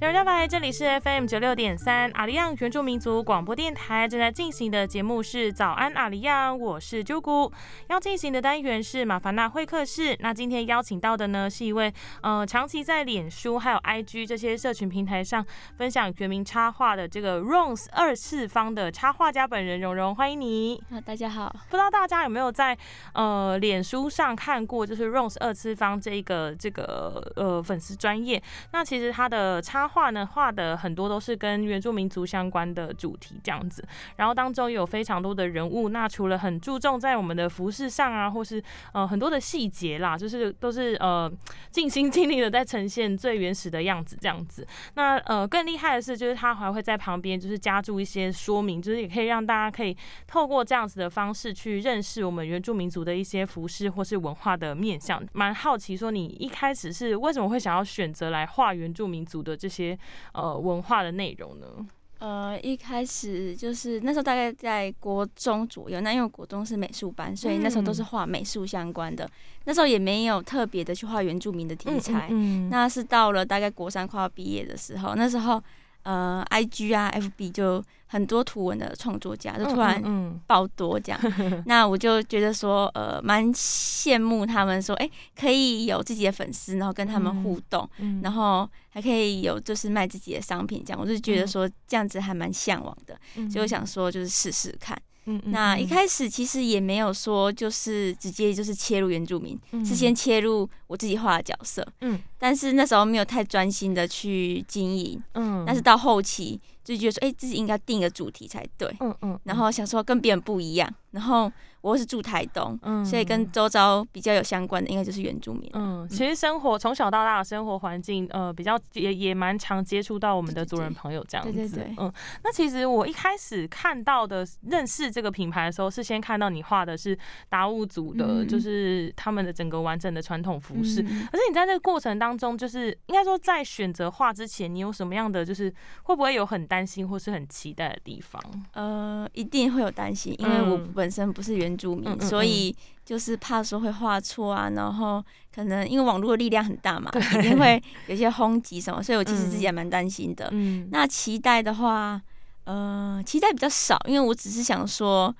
大家好，这里是 FM 九六点三阿里亚原住民族广播电台正在进行的节目是早安阿里亚，我是啾姑。要进行的单元是马凡纳会客室。那今天邀请到的呢是一位呃长期在脸书还有 IG 这些社群平台上分享原名插画的这个 Rose 二次方的插画家本人蓉蓉，欢迎你。啊，大家好。不知道大家有没有在呃脸书上看过，就是 Rose 二次方这个这个呃粉丝专业？那其实他的插画呢，画的很多都是跟原住民族相关的主题这样子，然后当中有非常多的人物。那除了很注重在我们的服饰上啊，或是呃很多的细节啦，就是都是呃尽心尽力的在呈现最原始的样子这样子。那呃更厉害的是，就是他还会在旁边就是加注一些说明，就是也可以让大家可以透过这样子的方式去认识我们原住民族的一些服饰或是文化的面向。蛮好奇说，你一开始是为什么会想要选择来画原住民族的这些？呃，文化的内容呢？呃，一开始就是那时候大概在国中左右，那因为国中是美术班，所以那时候都是画美术相关的。那时候也没有特别的去画原住民的题材。那是到了大概国三快要毕业的时候，那时候呃，I G 啊，F B 就。很多图文的创作家就突然爆多这样，那我就觉得说，呃，蛮羡慕他们说，哎，可以有自己的粉丝，然后跟他们互动，然后还可以有就是卖自己的商品这样，我就觉得说这样子还蛮向往的，所以我想说就是试试看。那一开始其实也没有说就是直接就是切入原住民，是先切入我自己画的角色，嗯，但是那时候没有太专心的去经营，嗯，但是到后期。就觉得说，哎，自己应该定个主题才对，嗯嗯，然后想说跟别人不一样，然后。我是住台东，嗯所以跟周遭比较有相关的，应该就是原住民。嗯，其实生活从小到大的生活环境，呃，比较也也蛮常接触到我们的族人朋友这样子。对对对。嗯，那其实我一开始看到的认识这个品牌的时候，是先看到你画的是达悟族的，就是他们的整个完整的传统服饰。可是你在这个过程当中，就是应该说在选择画之前，你有什么样的就是会不会有很担心或是很期待的地方？呃，一定会有担心，因为我本身不是原。原住民，所以就是怕说会画错啊，然后可能因为网络的力量很大嘛，肯定会有些轰击什么，所以我其实自己也蛮担心的。嗯，那期待的话，呃，期待比较少，因为我只是想说，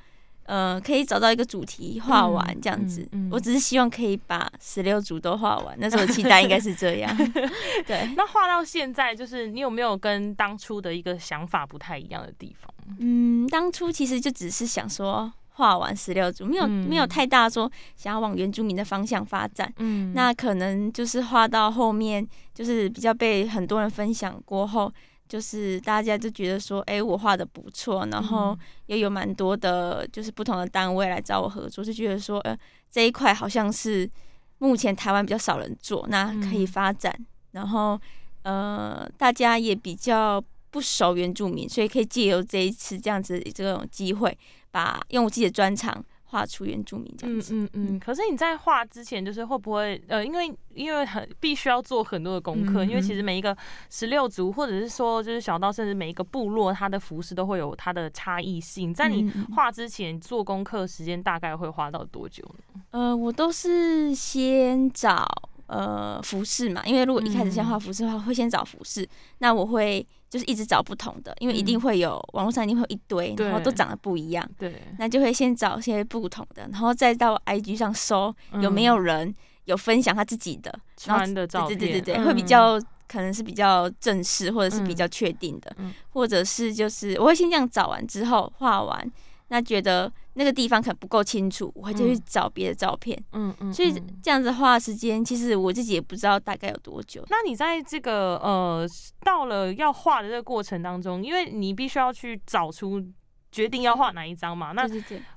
呃，可以找到一个主题画完这样子。我只是希望可以把十六组都画完，那时候期待应该是这样。对，那画到现在，就是你有没有跟当初的一个想法不太一样的地方？嗯，当初其实就只是想说。画完十六组，没有没有太大说想要往原住民的方向发展。嗯，那可能就是画到后面，就是比较被很多人分享过后，就是大家就觉得说，哎，我画的不错，然后也有蛮多的，就是不同的单位来找我合作，就觉得说，呃，这一块好像是目前台湾比较少人做，那可以发展。然后，呃，大家也比较不熟原住民，所以可以借由这一次这样子这种机会。把用我自己的专长画出原住民这样子。嗯嗯嗯。可是你在画之前，就是会不会呃，因为因为很必须要做很多的功课，因为其实每一个十六族，或者是说就是小到甚至每一个部落，它的服饰都会有它的差异性。在你画之前做功课时间大概会花到多久呢？呃，我都是先找呃服饰嘛，因为如果一开始先画服饰的话，会先找服饰，那我会。就是一直找不同的，因为一定会有网络上一定会有一堆，然后都长得不一样。对，那就会先找些不同的，然后再到 IG 上搜有没有人有分享他自己的穿的照片，对对对对，会比较可能是比较正式或者是比较确定的，或者是就是我会先这样找完之后画完。那觉得那个地方可能不够清楚，我会再去找别的照片。嗯嗯，所以这样子花时间，其实我自己也不知道大概有多久。那你在这个呃到了要画的这个过程当中，因为你必须要去找出决定要画哪一张嘛，那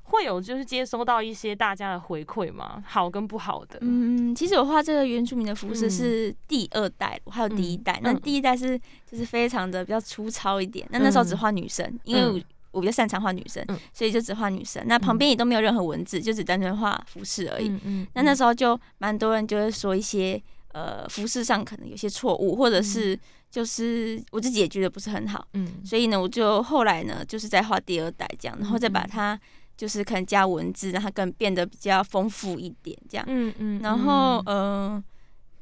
会有就是接收到一些大家的回馈吗？好跟不好的？嗯，其实我画这个原住民的服饰是第二代，还有第一代。那第一代是就是非常的比较粗糙一点，那那时候只画女生，因为。我比较擅长画女生，所以就只画女生。那旁边也都没有任何文字，就只单纯画服饰而已。那那时候就蛮多人就会说一些呃服饰上可能有些错误，或者是就是我自己也觉得不是很好。嗯，所以呢，我就后来呢就是在画第二代这样，然后再把它就是可能加文字，让它更变得比较丰富一点这样。嗯嗯。然后呃，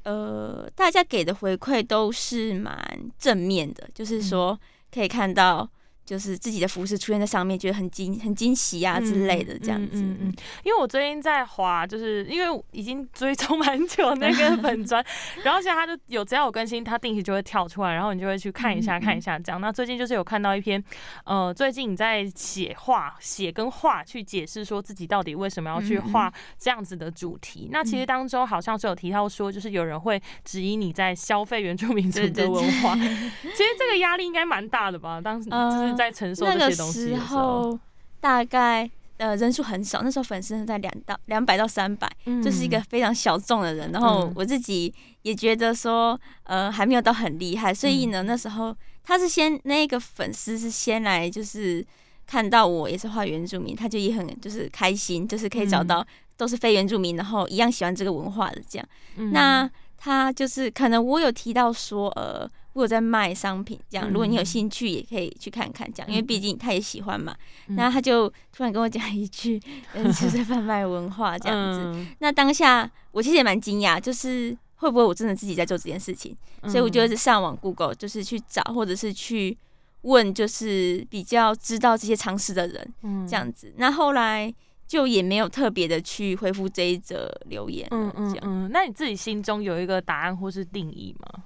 呃，大家给的回馈都是蛮正面的，就是说可以看到。就是自己的服饰出现在上面，觉得很惊很惊喜啊之类的这样子。嗯嗯。因为我最近在滑，就是因为已经追踪蛮久那个粉砖，然后现在他就有只要有更新，他定期就会跳出来，然后你就会去看一下看一下这样。那最近就是有看到一篇，呃，最近你在写画写跟画去解释说自己到底为什么要去画这样子的主题。那其实当中好像是有提到说，就是有人会质疑你在消费原住民族的文化。其实这个压力应该蛮大的吧？当时就是。在承受这些东西的时候，大概呃人数很少，那时候粉丝在两到两百到三百，就是一个非常小众的人。然后我自己也觉得说，呃还没有到很厉害，所以呢那时候他是先那个粉丝是先来就是看到我也是画原住民，他就也很就是开心，就是可以找到都是非原住民，然后一样喜欢这个文化的这样。那他就是可能我有提到说，呃。我有在卖商品，这样如果你有兴趣，也可以去看看，这样，因为毕竟他也喜欢嘛。然后他就突然跟我讲一句，嗯 就是贩卖文化这样子。那当下我其实也蛮惊讶，就是会不会我真的自己在做这件事情？所以我就是上网 Google，就是去找或者是去问，就是比较知道这些常识的人，这样子。那后来就也没有特别的去回复这一则留言，嗯嗯嗯。那你自己心中有一个答案或是定义吗？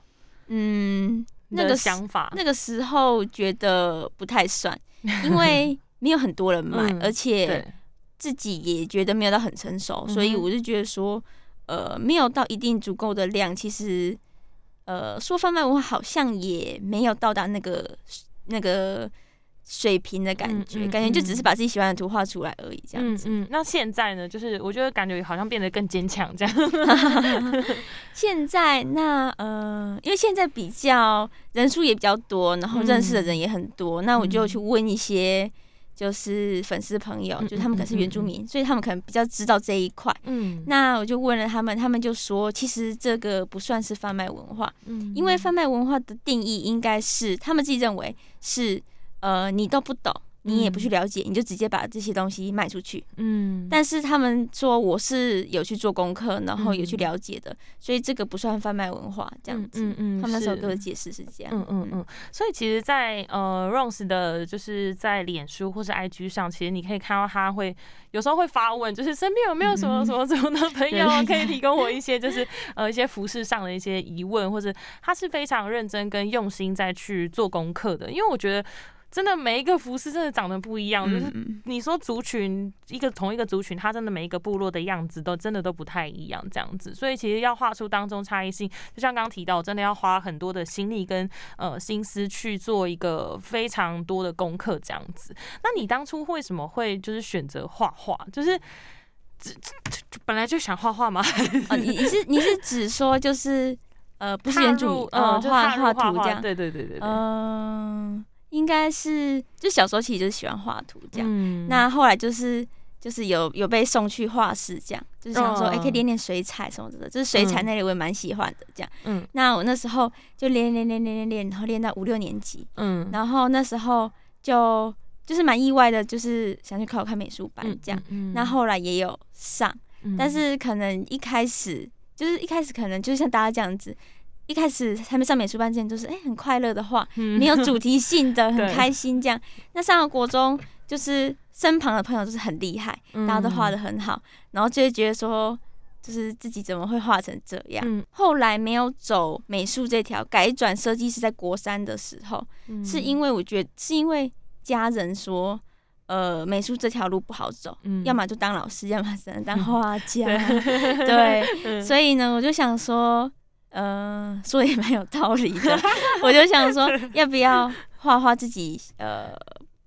嗯，那个想法，那个时候觉得不太算，因为没有很多人买，而且自己也觉得没有到很成熟，所以我就觉得说，呃，没有到一定足够的量，其实，呃，说贩卖文化好像也没有到达那个那个。水平的感觉，感觉就只是把自己喜欢的图画出来而已，这样子。嗯嗯。那现在呢？就是我觉得感觉好像变得更坚强，这样。现在那呃，因为现在比较人数也比较多，然后认识的人也很多，那我就去问一些就是粉丝朋友，就他们可能是原住民，所以他们可能比较知道这一块。嗯。那我就问了他们，他们就说，其实这个不算是贩卖文化，嗯，因为贩卖文化的定义应该是他们自己认为是。呃，你都不懂，你也不去了解，你就直接把这些东西卖出去。嗯，但是他们说我是有去做功课，然后有去了解的，所以这个不算贩卖文化这样子。嗯嗯，他们那时候给我解释是这样。嗯嗯嗯，所以其实，在呃 Rose 的，就是在脸书或是 IG 上，其实你可以看到他会有时候会发问，就是身边有没有什么什么什么的朋友可以提供我一些，就是呃一些服饰上的一些疑问，或者他是非常认真跟用心在去做功课的，因为我觉得。真的每一个服饰真的长得不一样，就是你说族群一个同一个族群，它真的每一个部落的样子都真的都不太一样，这样子。所以其实要画出当中差异性，就像刚刚提到，真的要花很多的心力跟呃心思去做一个非常多的功课，这样子。那你当初为什么会就是选择画画？就是只本来就想画画吗？哦，你你是你是指说就是呃不是原著呃画画图这样？对对对对对，嗯。应该是就小时候其实就是喜欢画图这样，那后来就是就是有有被送去画室这样，就是想说哎可以练练水彩什么的，就是水彩那里我也蛮喜欢的这样。嗯，那我那时候就练练练练练练，然后练到五六年级，嗯，然后那时候就就是蛮意外的，就是想去考看美术班这样。那后来也有上，但是可能一开始就是一开始可能就是像大家这样子。一开始还没上美术班之前，就是哎很快乐的画，没有主题性的，很开心这样。那上了国中，就是身旁的朋友都是很厉害，大家都画的很好，然后就会觉得说，就是自己怎么会画成这样？后来没有走美术这条，改转设计师，在国三的时候，是因为我觉得是因为家人说，呃，美术这条路不好走，要么就当老师，要么只能当画家。对，所以呢，我就想说。呃，说也蛮有道理的，我就想说，要不要画画自己呃。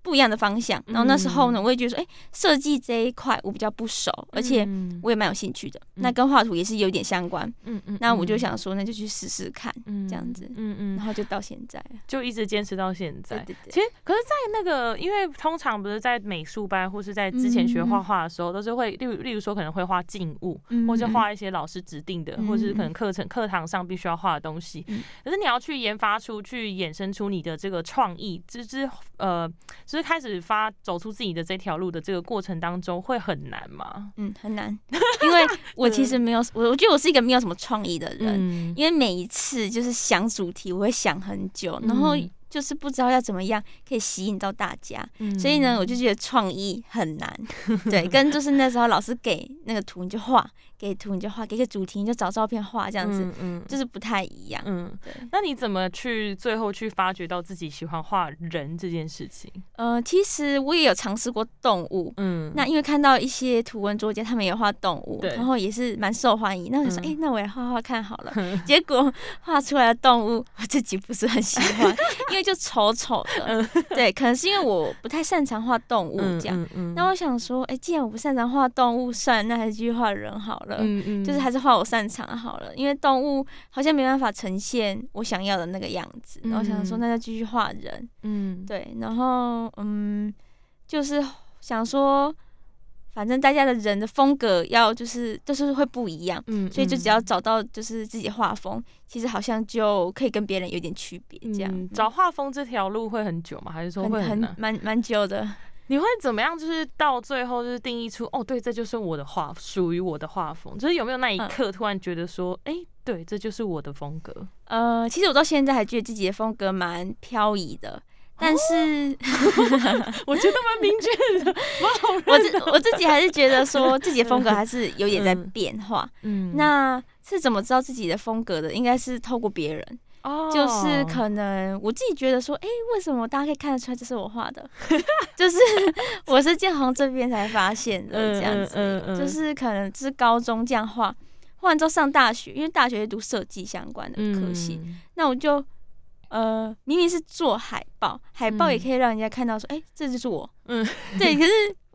不一样的方向，然后那时候呢，我也觉得说，哎，设计这一块我比较不熟，而且我也蛮有兴趣的。那跟画图也是有点相关，嗯嗯。那我就想说，那就去试试看，这样子，嗯嗯。然后就到现在，就一直坚持到现在。对对其实，可是，在那个，因为通常不是在美术班或是在之前学画画的时候，都是会，例如，例如说，可能会画静物，或者画一些老师指定的，或者是可能课程课堂上必须要画的东西。可是你要去研发出去，衍生出你的这个创意，这这呃。就是开始发走出自己的这条路的这个过程当中，会很难吗？嗯，很难，因为我其实没有，我我觉得我是一个没有什么创意的人，因为每一次就是想主题，我会想很久，然后。就是不知道要怎么样可以吸引到大家，所以呢，我就觉得创意很难。对，跟就是那时候老师给那个图你就画，给图你就画，给个主题你就找照片画，这样子，嗯，就是不太一样。嗯，对。那你怎么去最后去发掘到自己喜欢画人这件事情？呃，其实我也有尝试过动物，嗯，那因为看到一些图文作家他们也画动物，然后也是蛮受欢迎，那我就说，哎，那我也画画看好了。结果画出来的动物我自己不是很喜欢，因为。就丑丑的，对，可能是因为我不太擅长画动物这样。那我想说，哎，既然我不擅长画动物，算那还是继续画人好了。嗯嗯，就是还是画我擅长好了，因为动物好像没办法呈现我想要的那个样子。然后想说，那就继续画人。嗯，对，然后嗯，就是想说。反正大家的人的风格要就是就是会不一样，嗯，所以就只要找到就是自己画风，其实好像就可以跟别人有点区别。这样找画风这条路会很久吗？还是说会很蛮蛮久的？你会怎么样？就是到最后就是定义出哦，对，这就是我的画，属于我的画风。就是有没有那一刻突然觉得说，哎，对，这就是我的风格？呃，其实我到现在还觉得自己的风格蛮飘移的。但是，我觉得蛮明确的，我自我自己还是觉得说自己的风格还是有点在变化。嗯，那是怎么知道自己的风格的？应该是透过别人，哦，就是可能我自己觉得说，哎，为什么大家可以看得出来这是我画的？就是我是建行这边才发现的这样子，就是可能是高中这样画，画完之后上大学，因为大学读设计相关的科系，那我就。呃，明明是做海报，海报也可以让人家看到说，哎，这就是我。嗯，对，可是。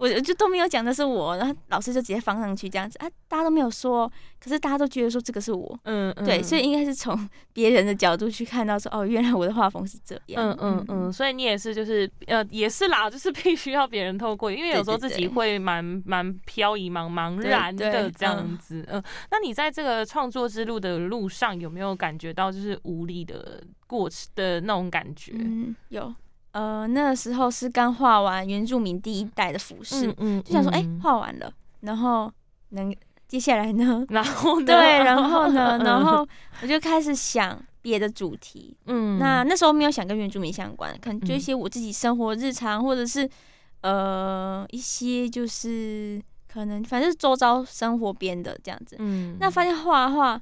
我就都没有讲的是我，然后老师就直接放上去这样子。啊，大家都没有说，可是大家都觉得说这个是我，嗯，嗯对，所以。应该是从 别人的角度去看到说，哦，原来我的画风是这样，嗯。嗯嗯，所以你也是就是呃也是啦，就是必须要别人透过，因为有时候自己会蛮蛮飘移、茫茫然的这样子，嗯，那你在这个创作之路的路上有没有感觉到就是无力的过程的那种感觉？嗯，有。呃，那个时候是刚画完原住民第一代的服饰，就想说，哎，画完了，然后能接下来呢？然后对，然后呢？然后我就开始想别的主题。嗯，那那时候没有想跟原住民相关，可能就一些我自己生活日常，或者是呃一些就是可能反正是周遭生活边的这样子。嗯，那发现画画。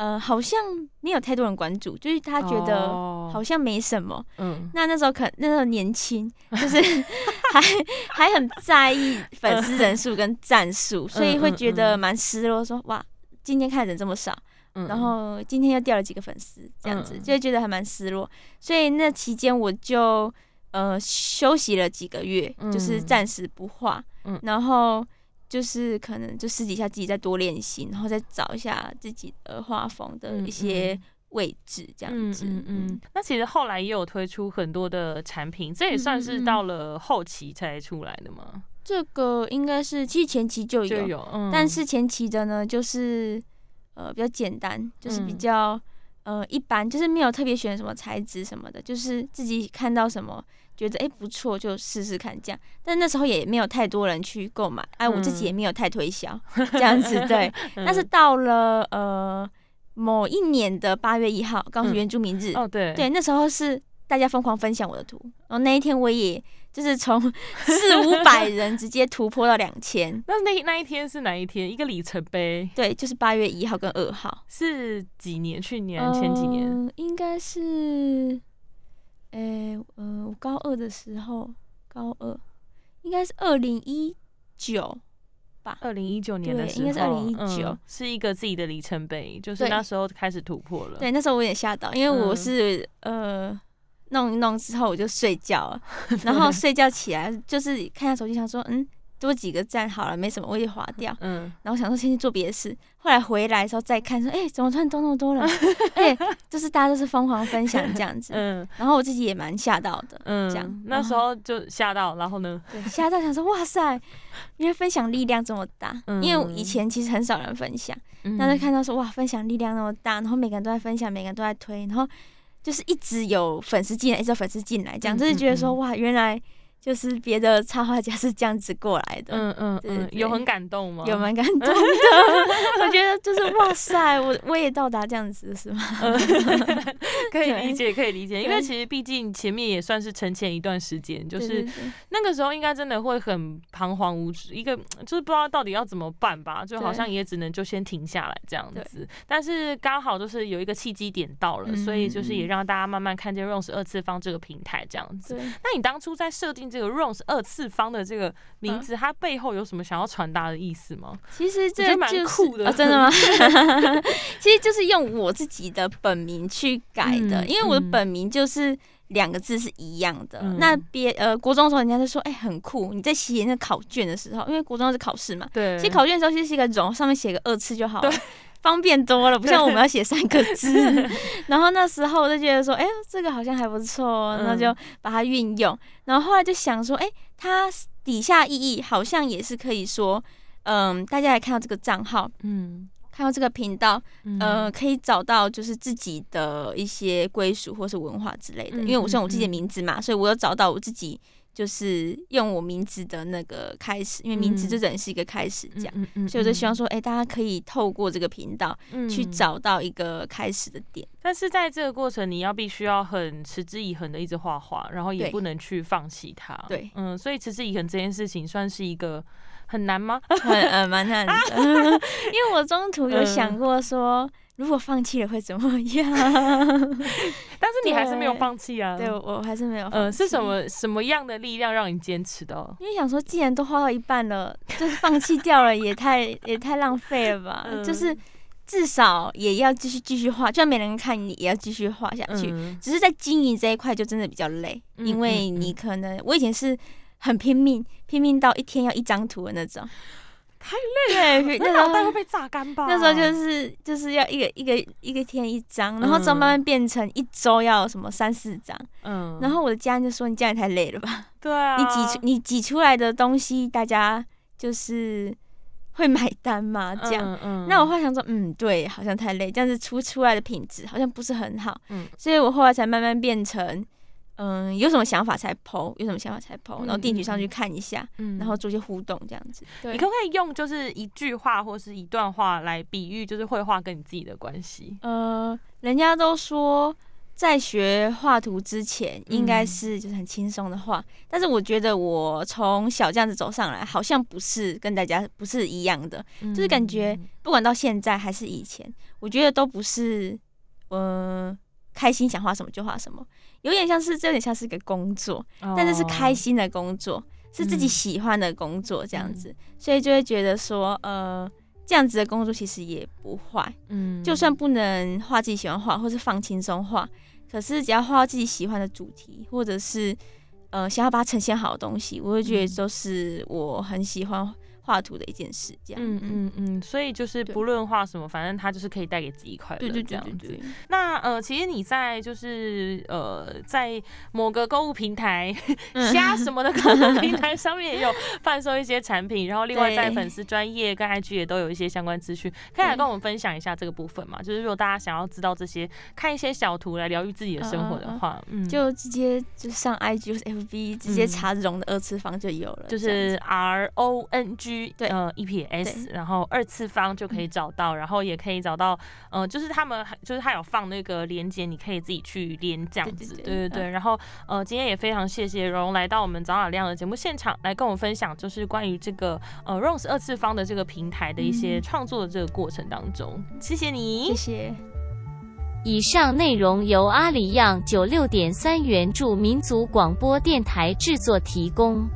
呃，好像没有太多人关注，就是他觉得好像没什么。嗯，那那时候可那时候年轻，就是还还很在意粉丝人数跟赞数，所以会觉得蛮失落。说哇，今天看人这么少，然后今天又掉了几个粉丝，这样子就会觉得还蛮失落。所以那期间我就呃休息了几个月，就是暂时不画，然后。就是可能就私底下自己再多练习，然后再找一下自己的画风的一些位置，这样子。嗯嗯。那其实后来也有推出很多的产品，这也算是到了后期才出来的吗？这个应该是其实前期就有，嗯但是前期的呢，就是呃比较简单，就是比较呃一般，就是没有特别选什么材质什么的，就是自己看到什么。觉得哎不错，就试试看这样。但那时候也没有太多人去购买，哎，我自己也没有太推销这样子。对，但是到了呃某一年的八月一号，刚好原住民日。哦，对，对，那时候是大家疯狂分享我的图，然后那一天我也就是从 四五百人直接突破到两千。那那那一天是哪一天？一个里程碑。对，就是八月一号跟二号。是几年？去年？前几年？应该是。诶，呃，我高二的时候，高二应该是二零一九吧，二零一九年的时候，应该是二零一九，是一个自己的里程碑，就是那时候开始突破了。对，那时候我有点吓到，因为我是呃弄一弄之后我就睡觉了，然后睡觉起来就是看下手机，想说嗯。多几个赞好了，没什么，我也划掉。嗯，然后想说先去做别的事，后来回来的时候再看，说哎，怎么突然多那么多人？哎，就是大家都是疯狂分享这样子。嗯，然后我自己也蛮吓到的。嗯，这样那时候就吓到，然后呢？对，吓到想说哇塞，因为分享力量这么大。嗯，因为以前其实很少人分享，但是看到说哇，分享力量那么大，然后每个人都在分享，每个人都在推，然后就是一直有粉丝进来，一直有粉丝进来，这样就是觉得说哇，原来。就是别的插画家是这样子过来的，嗯嗯嗯，有很感动吗？有蛮感动的，我觉得就是哇塞，我我也到达这样子是吗？可以理解，可以理解，因为其实毕竟前面也算是沉潜一段时间，就是那个时候应该真的会很彷徨无助，一个就是不知道到底要怎么办吧，就好像也只能就先停下来这样子。但是刚好就是有一个契机点到了，所以就是也让大家慢慢看见 Rose 二次方这个平台这样子。那你当初在设定这个 Rose 二次方的这个名字，它背后有什么想要传达的意思吗？其实这蛮酷的，真的吗？其实就是用我自己的本名去改的，因为我的本名就是两个字是一样的。那别呃，国中的时候人家就说，哎，很酷。你在写那考卷的时候，因为国中是考试嘛，对，写考卷的时候其实是一个容，上面写个二次就好了。方便多了，不像我们要写三个字。然后那时候我就觉得说，哎，这个好像还不错，那就把它运用。然后后来就想说，哎，它底下意义好像也是可以说，嗯，大家来看到这个账号，嗯，看到这个频道，呃，可以找到就是自己的一些归属或是文化之类的。因为我是用我自己的名字嘛，所以我有找到我自己。就是用我名字的那个开始，因为名字就等于是一个开始，这样，所以我就希望说，哎，大家可以透过这个频道去找到一个开始的点。但是在这个过程，你要必须要很持之以恒的一直画画，然后也不能去放弃它。对，嗯，所以持之以恒这件事情算是一个很难吗？很呃蛮难的，因为我中途有想过说。如果放弃了会怎么样？但是你还是没有放弃啊！对我还是没有。呃，是什么什么样的力量让你坚持的？因为想说，既然都花到一半了，就是放弃掉了，也太 也太浪费了吧？就是至少也要继续继续画，就算没人看你，也要继续画下去。只是在经营这一块就真的比较累，因为你可能我以前是很拼命，拼命到一天要一张图的那种。太累了，那脑袋会被榨干吧？那时候就是就是要一个一个一个天一张，然后之后慢慢变成一周要什么三四张。嗯，然后我的家人就说：“你这样也太累了吧？”对啊，你挤出你挤出来的东西，大家就是会买单嘛？这样，嗯那我后来想说，嗯，对，好像太累，这样子出出来的品质好像不是很好。嗯，所以我后来才慢慢变成。嗯，有什么想法才剖，有什么想法才剖，然后定局上去看一下，然后做些互动这样子。你可不可以用就是一句话或是一段话来比喻，就是绘画跟你自己的关系？呃，人家都说在学画图之前，应该是就是很轻松的画，但是我觉得我从小这样子走上来，好像不是跟大家不是一样的，就是感觉不管到现在还是以前，我觉得都不是，呃，开心想画什么就画什么。有点像是，这有点像是一个工作，但是是开心的工作，是自己喜欢的工作这样子，所以就会觉得说，呃，这样子的工作其实也不坏，嗯，就算不能画自己喜欢画，或是放轻松画，可是只要画到自己喜欢的主题，或者是呃想要把它呈现好的东西，我会觉得都是我很喜欢。画图的一件事，这样。嗯嗯。嗯，所以就是不论画什么，反正它就是可以带给自己快乐，对对这样子。那呃，其实你在就是呃，在某个购物平台，虾什么的购物平台上面也有 贩售一些产品，然后另外在粉丝专业跟 IG 也都有一些相关资讯，可以来跟我们分享一下这个部分嘛？就是如果大家想要知道这些，看一些小图来疗愈自己的生活的话，嗯，就直接就上 IG 或是 FB 直接查这种的二次方就有了，就是 R O N G。对，呃，E P S，然后二次方就可以找到，然后也可以找到，呃，就是他们，就是他有放那个连接，你可以自己去连这样子，对对对。然后，呃，今天也非常谢谢荣来到我们早晚亮的节目现场，来跟我们分享，就是关于这个呃 Rose 二次方的这个平台的一些创作的这个过程当中，谢谢你，谢谢。以上内容由阿里样九六点三元助民族广播电台制作提供。